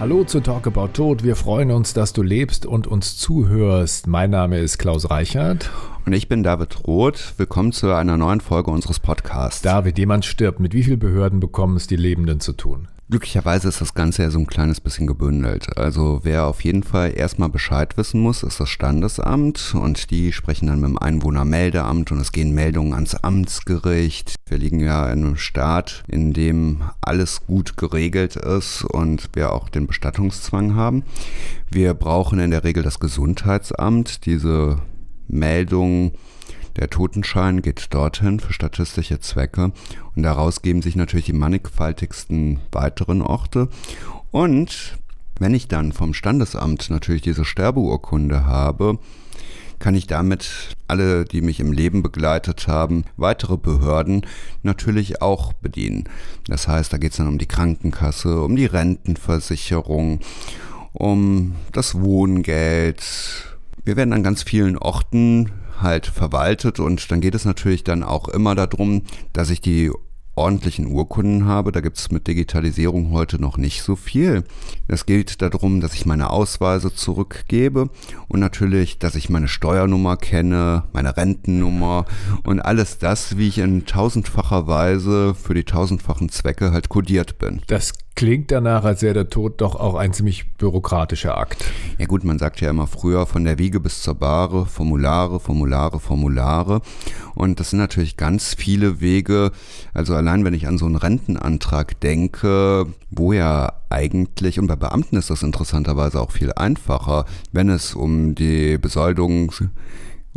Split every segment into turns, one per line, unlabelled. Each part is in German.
Hallo zu Talk About Tod. Wir freuen uns, dass du lebst und uns zuhörst. Mein Name ist Klaus Reichert.
Und ich bin David Roth. Willkommen zu einer neuen Folge unseres Podcasts.
David, jemand stirbt. Mit wie vielen Behörden bekommen es die Lebenden zu tun?
Glücklicherweise ist das Ganze ja so ein kleines bisschen gebündelt. Also wer auf jeden Fall erstmal Bescheid wissen muss, ist das Standesamt und die sprechen dann mit dem Einwohnermeldeamt und es gehen Meldungen ans Amtsgericht. Wir liegen ja in einem Staat, in dem alles gut geregelt ist und wir auch den Bestattungszwang haben. Wir brauchen in der Regel das Gesundheitsamt. Diese Meldungen der Totenschein geht dorthin für statistische Zwecke und daraus geben sich natürlich die mannigfaltigsten weiteren Orte. Und wenn ich dann vom Standesamt natürlich diese Sterbeurkunde habe, kann ich damit alle, die mich im Leben begleitet haben, weitere Behörden natürlich auch bedienen. Das heißt, da geht es dann um die Krankenkasse, um die Rentenversicherung, um das Wohngeld. Wir werden an ganz vielen Orten halt verwaltet und dann geht es natürlich dann auch immer darum, dass ich die ordentlichen Urkunden habe. Da gibt es mit Digitalisierung heute noch nicht so viel. Es geht darum, dass ich meine Ausweise zurückgebe und natürlich, dass ich meine Steuernummer kenne, meine Rentennummer und alles das, wie ich in tausendfacher Weise für die tausendfachen Zwecke halt kodiert bin.
Das klingt danach, als wäre der Tod doch auch ein ziemlich bürokratischer Akt.
Ja gut, man sagt ja immer früher von der Wiege bis zur Bahre, Formulare, Formulare, Formulare. Und das sind natürlich ganz viele Wege. Also allein wenn ich an so einen Rentenantrag denke, wo ja eigentlich, und bei Beamten ist das interessanterweise auch viel einfacher, wenn es um die Besoldung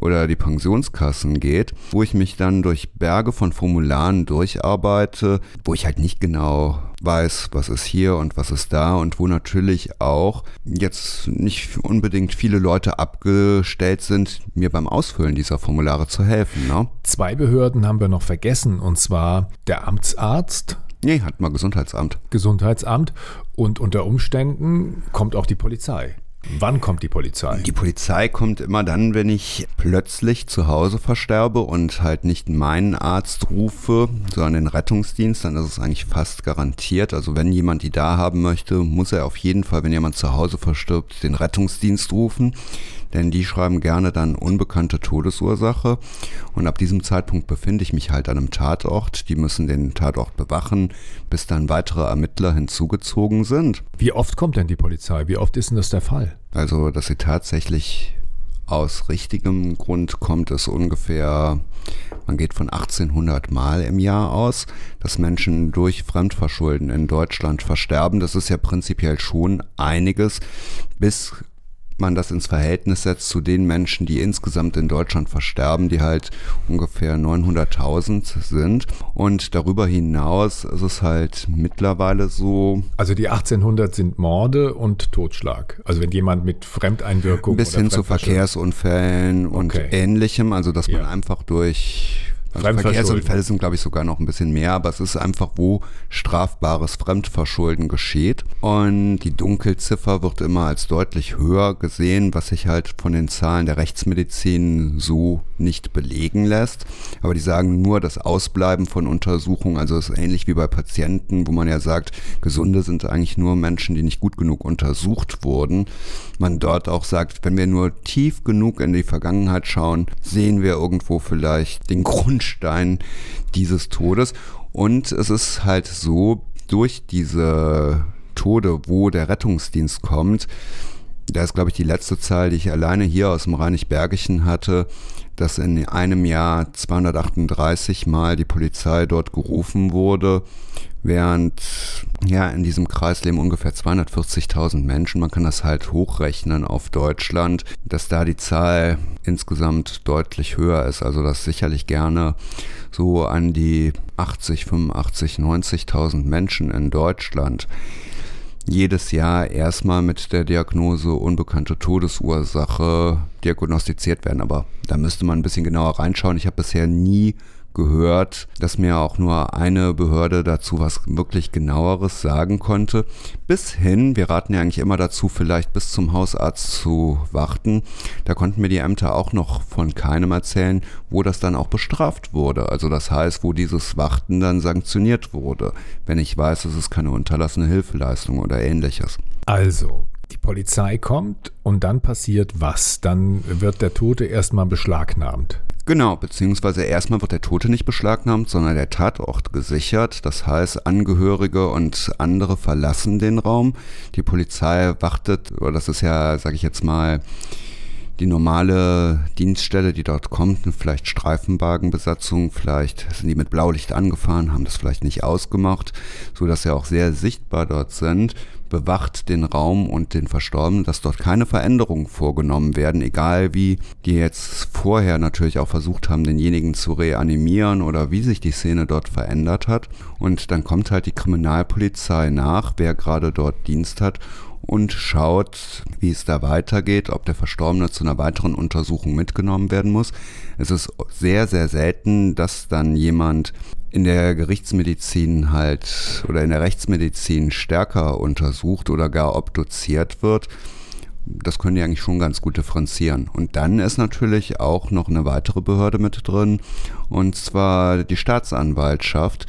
oder die Pensionskassen geht, wo ich mich dann durch Berge von Formularen durcharbeite, wo ich halt nicht genau weiß, was ist hier und was ist da und wo natürlich auch jetzt nicht unbedingt viele Leute abgestellt sind, mir beim Ausfüllen dieser Formulare zu helfen. Ne?
Zwei Behörden haben wir noch vergessen und zwar der Amtsarzt.
Nee, hat mal Gesundheitsamt.
Gesundheitsamt und unter Umständen kommt auch die Polizei. Wann kommt die Polizei?
Die Polizei kommt immer dann, wenn ich plötzlich zu Hause versterbe und halt nicht meinen Arzt rufe, sondern den Rettungsdienst, dann ist es eigentlich fast garantiert. Also wenn jemand die da haben möchte, muss er auf jeden Fall, wenn jemand zu Hause verstirbt, den Rettungsdienst rufen denn die schreiben gerne dann unbekannte Todesursache und ab diesem Zeitpunkt befinde ich mich halt an einem Tatort. Die müssen den Tatort bewachen, bis dann weitere Ermittler hinzugezogen sind.
Wie oft kommt denn die Polizei? Wie oft ist denn das der Fall?
Also, dass sie tatsächlich aus richtigem Grund kommt es ungefähr, man geht von 1800 Mal im Jahr aus, dass Menschen durch Fremdverschulden in Deutschland versterben. Das ist ja prinzipiell schon einiges, bis man das ins Verhältnis setzt zu den Menschen, die insgesamt in Deutschland versterben, die halt ungefähr 900.000 sind. Und darüber hinaus ist es halt mittlerweile so.
Also die 1800 sind Morde und Totschlag. Also wenn jemand mit Fremdeinwirkung.
Bis hin zu Verkehrsunfällen und okay. ähnlichem. Also dass man einfach durch also Verkehrsunfälle sind, glaube ich, sogar noch ein bisschen mehr, aber es ist einfach, wo strafbares Fremdverschulden geschieht. Und die Dunkelziffer wird immer als deutlich höher gesehen, was sich halt von den Zahlen der Rechtsmedizin so nicht belegen lässt. Aber die sagen nur, das Ausbleiben von Untersuchungen, also es ist ähnlich wie bei Patienten, wo man ja sagt, Gesunde sind eigentlich nur Menschen, die nicht gut genug untersucht wurden. Man dort auch sagt, wenn wir nur tief genug in die Vergangenheit schauen, sehen wir irgendwo vielleicht den Grund Grundstein dieses Todes. Und es ist halt so, durch diese Tode, wo der Rettungsdienst kommt, da ist, glaube ich, die letzte Zahl, die ich alleine hier aus dem Rheinisch-Bergischen hatte, dass in einem Jahr 238 Mal die Polizei dort gerufen wurde, während ja in diesem Kreis leben ungefähr 240.000 Menschen. Man kann das halt hochrechnen auf Deutschland, dass da die Zahl insgesamt deutlich höher ist. Also dass sicherlich gerne so an die 80, 85, 90.000 Menschen in Deutschland jedes Jahr erstmal mit der Diagnose unbekannte Todesursache diagnostiziert werden. Aber da müsste man ein bisschen genauer reinschauen. Ich habe bisher nie gehört, dass mir auch nur eine Behörde dazu was wirklich genaueres sagen konnte. Bis hin, wir raten ja eigentlich immer dazu, vielleicht bis zum Hausarzt zu warten. Da konnten mir die Ämter auch noch von keinem erzählen, wo das dann auch bestraft wurde. Also das heißt, wo dieses Warten dann sanktioniert wurde, wenn ich weiß, es ist keine unterlassene Hilfeleistung oder ähnliches.
Also, die Polizei kommt und dann passiert was? Dann wird der Tote erstmal beschlagnahmt.
Genau, beziehungsweise erstmal wird der Tote nicht beschlagnahmt, sondern der Tatort gesichert. Das heißt, Angehörige und andere verlassen den Raum. Die Polizei wartet, oder das ist ja, sage ich jetzt mal, die normale Dienststelle, die dort kommt, vielleicht Streifenwagenbesatzung, vielleicht sind die mit Blaulicht angefahren, haben das vielleicht nicht ausgemacht, so dass sie auch sehr sichtbar dort sind, bewacht den Raum und den Verstorbenen, dass dort keine Veränderungen vorgenommen werden, egal wie die jetzt vorher natürlich auch versucht haben, denjenigen zu reanimieren oder wie sich die Szene dort verändert hat. Und dann kommt halt die Kriminalpolizei nach, wer gerade dort Dienst hat und schaut, wie es da weitergeht, ob der Verstorbene zu einer weiteren Untersuchung mitgenommen werden muss. Es ist sehr, sehr selten, dass dann jemand in der Gerichtsmedizin halt oder in der Rechtsmedizin stärker untersucht oder gar obduziert wird. Das können die eigentlich schon ganz gut differenzieren. Und dann ist natürlich auch noch eine weitere Behörde mit drin, und zwar die Staatsanwaltschaft,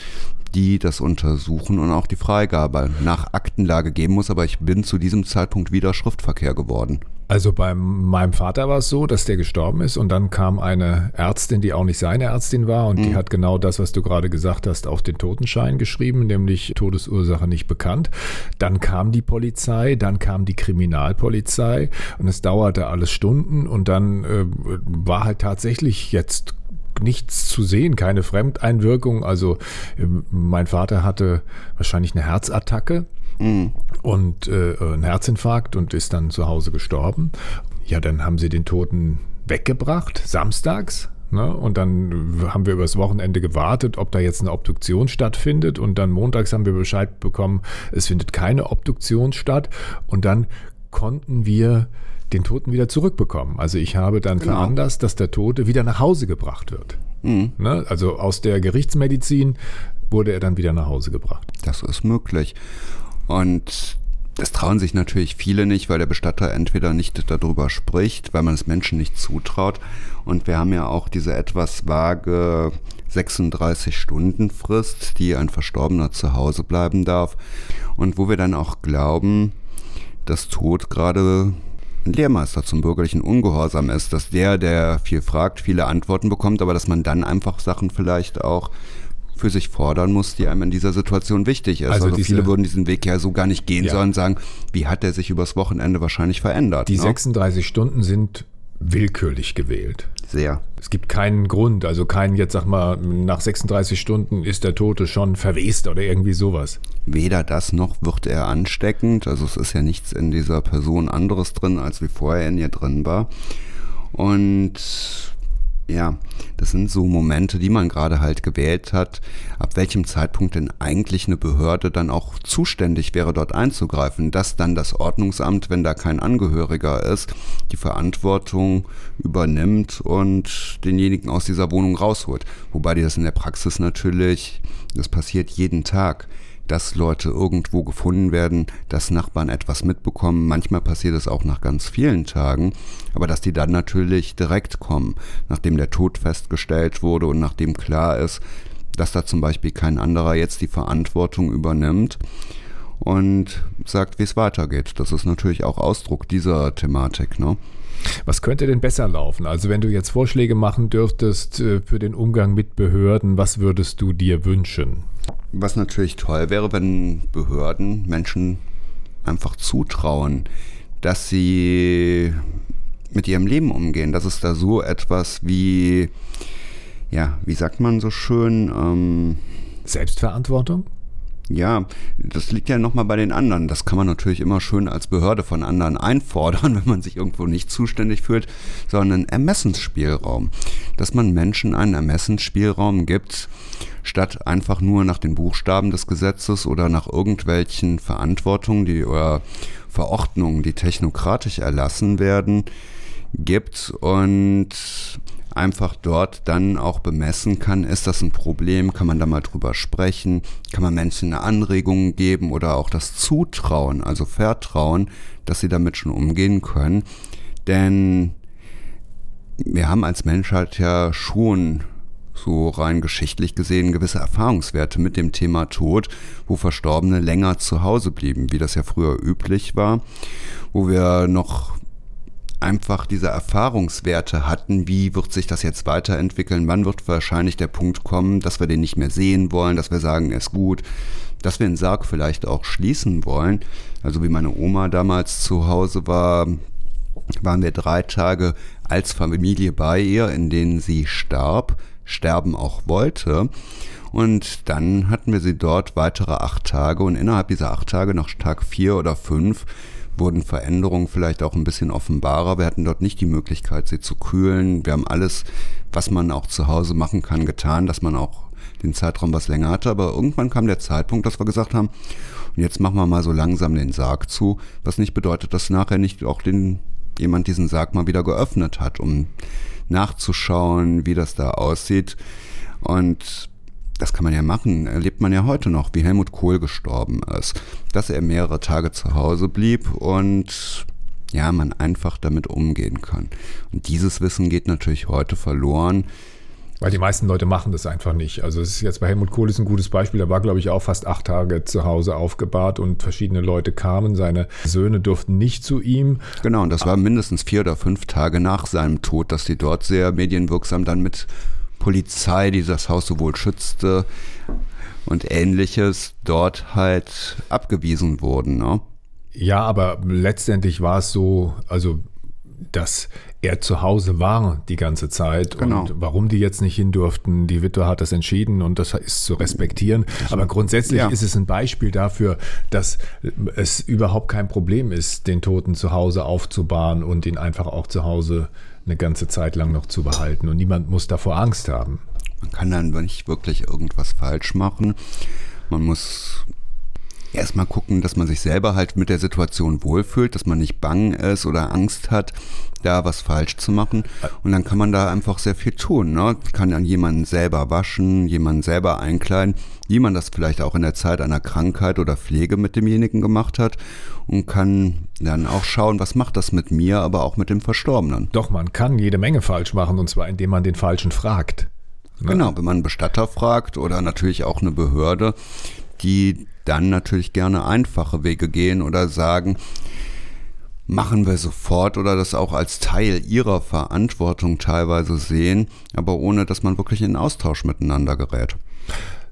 die das untersuchen und auch die Freigabe nach Aktenlage geben muss. Aber ich bin zu diesem Zeitpunkt wieder Schriftverkehr geworden.
Also bei meinem Vater war es so, dass der gestorben ist und dann kam eine Ärztin, die auch nicht seine Ärztin war und mhm. die hat genau das, was du gerade gesagt hast, auf den Totenschein geschrieben, nämlich Todesursache nicht bekannt. Dann kam die Polizei, dann kam die Kriminalpolizei und es dauerte alles Stunden und dann äh, war halt tatsächlich jetzt nichts zu sehen, keine Fremdeinwirkung. Also ähm, mein Vater hatte wahrscheinlich eine Herzattacke mhm. und äh, einen Herzinfarkt und ist dann zu Hause gestorben. Ja, dann haben sie den Toten weggebracht, samstags. Ne? Und dann haben wir übers Wochenende gewartet, ob da jetzt eine Obduktion stattfindet. Und dann montags haben wir Bescheid bekommen, es findet keine Obduktion statt. Und dann konnten wir den Toten wieder zurückbekommen. Also ich habe dann genau. veranlasst, dass der Tote wieder nach Hause gebracht wird. Mhm. Ne? Also aus der Gerichtsmedizin wurde er dann wieder nach Hause gebracht.
Das ist möglich. Und das trauen sich natürlich viele nicht, weil der Bestatter entweder nicht darüber spricht, weil man es Menschen nicht zutraut. Und wir haben ja auch diese etwas vage 36-Stunden-Frist, die ein Verstorbener zu Hause bleiben darf. Und wo wir dann auch glauben, dass Tod gerade ein Lehrmeister zum bürgerlichen Ungehorsam ist, dass der, der viel fragt, viele Antworten bekommt, aber dass man dann einfach Sachen vielleicht auch für sich fordern muss, die einem in dieser Situation wichtig ist. Also, also viele würden diesen Weg ja so gar nicht gehen, ja. sondern sagen, wie hat er sich übers Wochenende wahrscheinlich verändert?
Die ne? 36 Stunden sind willkürlich gewählt.
Sehr.
Es gibt keinen Grund, also keinen jetzt sag mal, nach 36 Stunden ist der Tote schon verwest oder irgendwie sowas.
Weder das noch wird er ansteckend. Also es ist ja nichts in dieser Person anderes drin, als wie vorher in ihr drin war. Und ja, das sind so Momente, die man gerade halt gewählt hat, ab welchem Zeitpunkt denn eigentlich eine Behörde dann auch zuständig wäre, dort einzugreifen, dass dann das Ordnungsamt, wenn da kein Angehöriger ist, die Verantwortung übernimmt und denjenigen aus dieser Wohnung rausholt. Wobei die das in der Praxis natürlich, das passiert jeden Tag dass Leute irgendwo gefunden werden, dass Nachbarn etwas mitbekommen. Manchmal passiert es auch nach ganz vielen Tagen, aber dass die dann natürlich direkt kommen, nachdem der Tod festgestellt wurde und nachdem klar ist, dass da zum Beispiel kein anderer jetzt die Verantwortung übernimmt und sagt, wie es weitergeht. Das ist natürlich auch Ausdruck dieser Thematik. Ne?
Was könnte denn besser laufen? Also wenn du jetzt Vorschläge machen dürftest äh, für den Umgang mit Behörden, was würdest du dir wünschen?
Was natürlich toll wäre, wenn Behörden Menschen einfach zutrauen, dass sie mit ihrem Leben umgehen, dass es da so etwas wie, ja, wie sagt man so schön? Ähm,
Selbstverantwortung?
Ja, das liegt ja nochmal bei den anderen. Das kann man natürlich immer schön als Behörde von anderen einfordern, wenn man sich irgendwo nicht zuständig fühlt, sondern Ermessensspielraum. Dass man Menschen einen Ermessensspielraum gibt, statt einfach nur nach den Buchstaben des Gesetzes oder nach irgendwelchen Verantwortungen, die oder Verordnungen, die technokratisch erlassen werden, gibt und einfach dort dann auch bemessen kann, ist das ein Problem, kann man da mal drüber sprechen, kann man Menschen eine Anregung geben oder auch das Zutrauen, also Vertrauen, dass sie damit schon umgehen können. Denn wir haben als Menschheit ja schon so rein geschichtlich gesehen gewisse Erfahrungswerte mit dem Thema Tod, wo Verstorbene länger zu Hause blieben, wie das ja früher üblich war, wo wir noch einfach diese Erfahrungswerte hatten, wie wird sich das jetzt weiterentwickeln, wann wird wahrscheinlich der Punkt kommen, dass wir den nicht mehr sehen wollen, dass wir sagen, er ist gut, dass wir den Sarg vielleicht auch schließen wollen. Also wie meine Oma damals zu Hause war, waren wir drei Tage als Familie bei ihr, in denen sie starb, sterben auch wollte. Und dann hatten wir sie dort weitere acht Tage und innerhalb dieser acht Tage, nach Tag vier oder fünf, wurden Veränderungen vielleicht auch ein bisschen offenbarer. Wir hatten dort nicht die Möglichkeit, sie zu kühlen. Wir haben alles, was man auch zu Hause machen kann, getan, dass man auch den Zeitraum was länger hatte. Aber irgendwann kam der Zeitpunkt, dass wir gesagt haben, und jetzt machen wir mal so langsam den Sarg zu, was nicht bedeutet, dass nachher nicht auch den, jemand diesen Sarg mal wieder geöffnet hat, um nachzuschauen, wie das da aussieht. Und das kann man ja machen, erlebt man ja heute noch, wie Helmut Kohl gestorben ist, dass er mehrere Tage zu Hause blieb und ja, man einfach damit umgehen kann. Und dieses Wissen geht natürlich heute verloren.
Weil die meisten Leute machen das einfach nicht. Also es ist jetzt bei Helmut Kohl ist ein gutes Beispiel. Da war, glaube ich, auch fast acht Tage zu Hause aufgebahrt und verschiedene Leute kamen. Seine Söhne durften nicht zu ihm.
Genau, und das war mindestens vier oder fünf Tage nach seinem Tod, dass die dort sehr medienwirksam dann mit Polizei, die das Haus sowohl schützte und ähnliches, dort halt abgewiesen wurden. Ne?
Ja, aber letztendlich war es so, also dass er zu Hause war die ganze Zeit genau. und warum die jetzt nicht hin durften, die Witwe hat das entschieden und das ist zu respektieren. Aber grundsätzlich ja. ist es ein Beispiel dafür, dass es überhaupt kein Problem ist, den Toten zu Hause aufzubahren und ihn einfach auch zu Hause eine ganze Zeit lang noch zu behalten. Und niemand muss davor Angst haben.
Man kann dann nicht wirklich irgendwas falsch machen. Man muss erstmal gucken, dass man sich selber halt mit der Situation wohlfühlt, dass man nicht bang ist oder Angst hat, da was falsch zu machen. Und dann kann man da einfach sehr viel tun. Ne? Kann dann jemanden selber waschen, jemanden selber einkleiden, wie man das vielleicht auch in der Zeit einer Krankheit oder Pflege mit demjenigen gemacht hat und kann dann auch schauen, was macht das mit mir, aber auch mit dem Verstorbenen.
Doch, man kann jede Menge falsch machen und zwar indem man den Falschen fragt.
Ne? Genau, wenn man einen Bestatter fragt oder natürlich auch eine Behörde, die dann natürlich gerne einfache Wege gehen oder sagen, machen wir sofort oder das auch als Teil ihrer Verantwortung teilweise sehen, aber ohne dass man wirklich in Austausch miteinander gerät.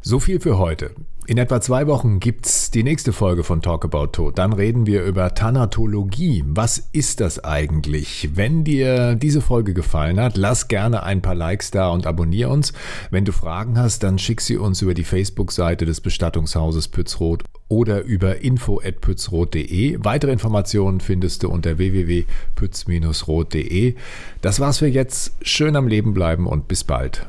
So viel für heute. In etwa zwei Wochen gibt's die nächste Folge von Talk About Tod. Dann reden wir über Thanatologie. Was ist das eigentlich? Wenn dir diese Folge gefallen hat, lass gerne ein paar Likes da und abonniere uns. Wenn du Fragen hast, dann schick sie uns über die Facebook-Seite des Bestattungshauses Pützroth oder über info.pützroth.de. Weitere Informationen findest du unter www.pütz-roth.de. Das war's für jetzt. Schön am Leben bleiben und bis bald.